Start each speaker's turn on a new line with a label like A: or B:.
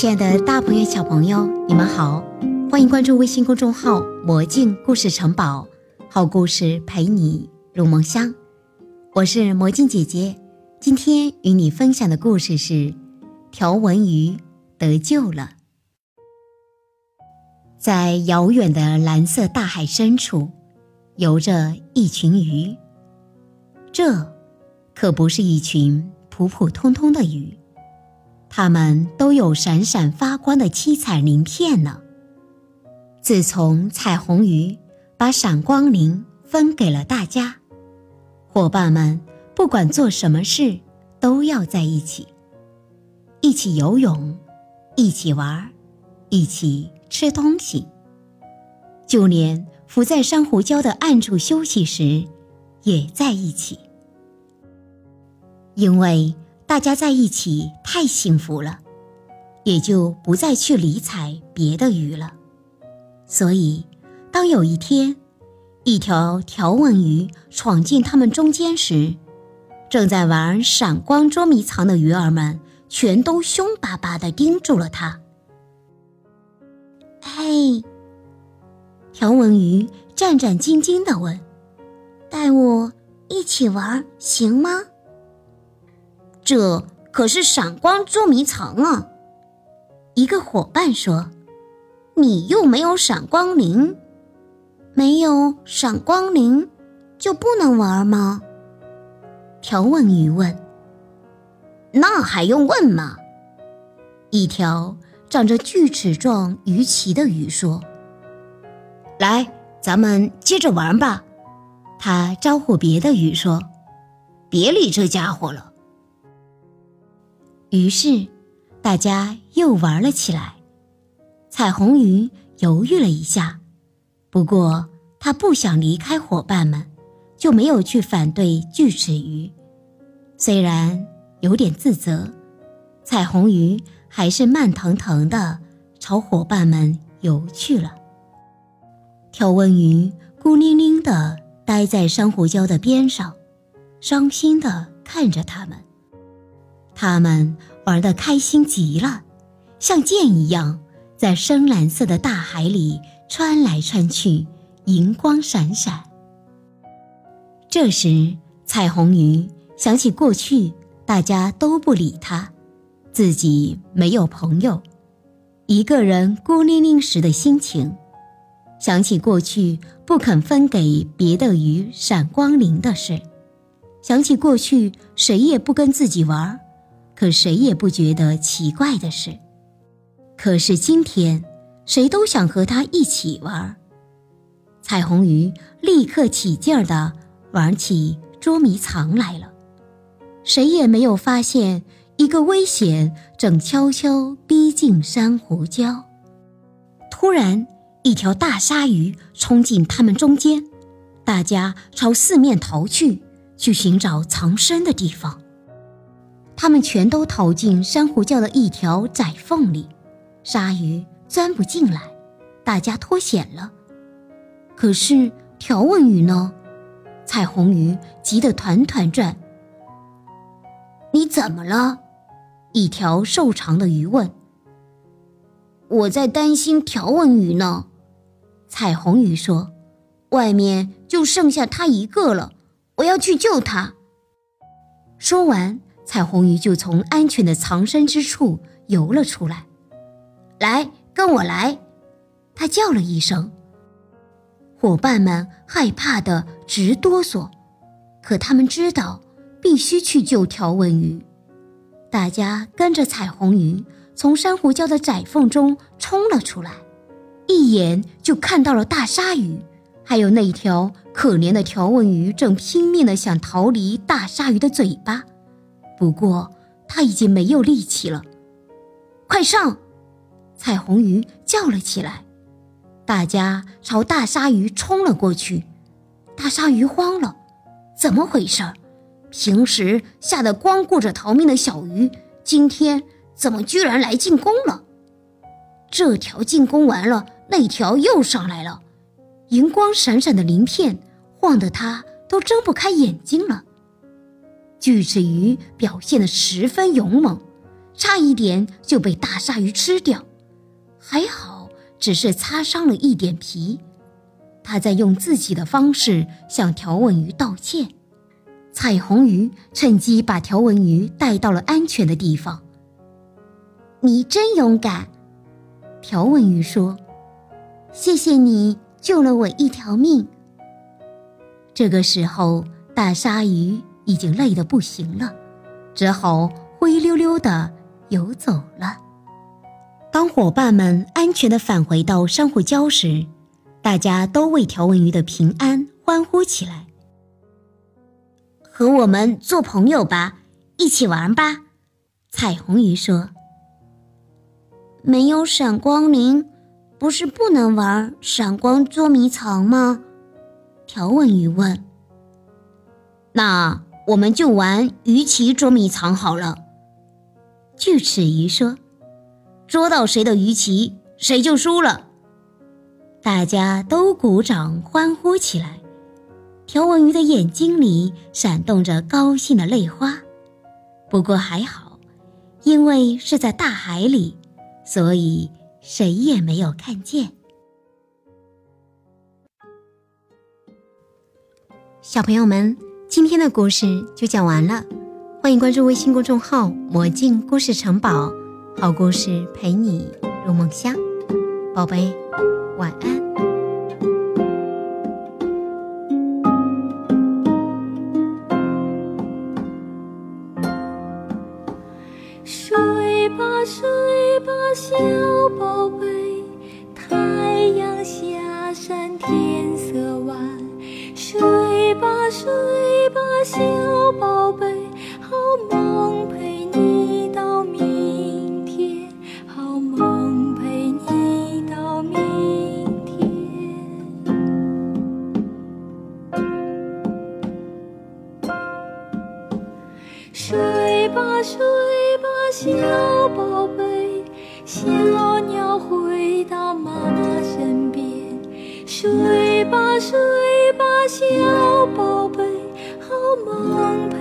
A: 亲爱的大朋友、小朋友，你们好，欢迎关注微信公众号“魔镜故事城堡”，好故事陪你入梦乡。我是魔镜姐姐，今天与你分享的故事是条纹鱼得救了。在遥远的蓝色大海深处，游着一群鱼。这可不是一群普普通通的鱼。它们都有闪闪发光的七彩鳞片呢。自从彩虹鱼把闪光鳞分给了大家，伙伴们不管做什么事都要在一起，一起游泳，一起玩，一起吃东西，就连伏在珊瑚礁的暗处休息时，也在一起，因为。大家在一起太幸福了，也就不再去理睬别的鱼了。所以，当有一天，一条条纹鱼闯进他们中间时，正在玩闪光捉迷藏的鱼儿们全都凶巴巴地盯住了它。
B: 嘿，条纹鱼战战兢兢地问：“带我一起玩行吗？”
C: 这可是闪光捉迷藏啊！
B: 一个伙伴说：“
C: 你又没有闪光鳞，
B: 没有闪光鳞就不能玩吗？”
A: 条纹鱼问。
C: “那还用问吗？”
A: 一条长着锯齿状鱼鳍的鱼说：“
C: 来，咱们接着玩吧。”
A: 他招呼别的鱼说：“
C: 别理这家伙了。”
A: 于是，大家又玩了起来。彩虹鱼犹豫了一下，不过他不想离开伙伴们，就没有去反对锯齿鱼。虽然有点自责，彩虹鱼还是慢腾腾的朝伙伴们游去了。条纹鱼孤零零的待在珊瑚礁的边上，伤心的看着他们。他们玩得开心极了，像箭一样在深蓝色的大海里穿来穿去，银光闪闪。这时，彩虹鱼想起过去大家都不理他，自己没有朋友，一个人孤零零时的心情；想起过去不肯分给别的鱼闪光鳞的事；想起过去谁也不跟自己玩。可谁也不觉得奇怪的是，可是今天，谁都想和他一起玩。彩虹鱼立刻起劲儿的玩起捉迷藏来了。谁也没有发现一个危险正悄悄逼近珊瑚礁。突然，一条大鲨鱼冲进他们中间，大家朝四面逃去，去寻找藏身的地方。他们全都逃进珊瑚礁的一条窄缝里，鲨鱼钻不进来，大家脱险了。可是条纹鱼呢？彩虹鱼急得团团转。
C: 你怎么了？
A: 一条瘦长的鱼问。
C: 我在担心条纹鱼呢。
A: 彩虹鱼说：“
C: 外面就剩下它一个了，我要去救它。”
A: 说完。彩虹鱼就从安全的藏身之处游了出来，
C: 来，跟我来！
A: 他叫了一声。伙伴们害怕的直哆嗦，可他们知道必须去救条纹鱼。大家跟着彩虹鱼从珊瑚礁的窄缝中冲了出来，一眼就看到了大鲨鱼，还有那条可怜的条纹鱼正拼命的想逃离大鲨鱼的嘴巴。不过，他已经没有力气了。
C: 快上！
A: 彩虹鱼叫了起来。大家朝大鲨鱼冲了过去。大鲨鱼慌了，怎么回事？平时吓得光顾着逃命的小鱼，今天怎么居然来进攻了？这条进攻完了，那条又上来了。银光闪闪的鳞片晃得它都睁不开眼睛了。锯齿鱼表现得十分勇猛，差一点就被大鲨鱼吃掉，还好只是擦伤了一点皮。他在用自己的方式向条纹鱼道歉。彩虹鱼趁机把条纹鱼带到了安全的地方。
D: 你真勇敢，
A: 条纹鱼说：“
D: 谢谢你救了我一条命。”
A: 这个时候，大鲨鱼已经累得不行了，只好灰溜溜地游走了。当伙伴们安全地返回到珊瑚礁时，大家都为条纹鱼的平安欢呼起来。
D: 和我们做朋友吧，一起玩吧，
A: 彩虹鱼说。
D: 没有闪光鳞，不是不能玩闪光捉迷藏吗？
A: 条纹鱼问。
E: 那我们就玩鱼鳍捉迷藏好了。
A: 锯齿鱼说。
E: 捉到谁的鱼鳍，谁就输了。
A: 大家都鼓掌欢呼起来。条纹鱼的眼睛里闪动着高兴的泪花，不过还好，因为是在大海里，所以谁也没有看见。小朋友们，今天的故事就讲完了，欢迎关注微信公众号“魔镜故事城堡”，好故事陪你入梦乡，宝贝，晚安。
C: 睡吧，小宝贝，好梦。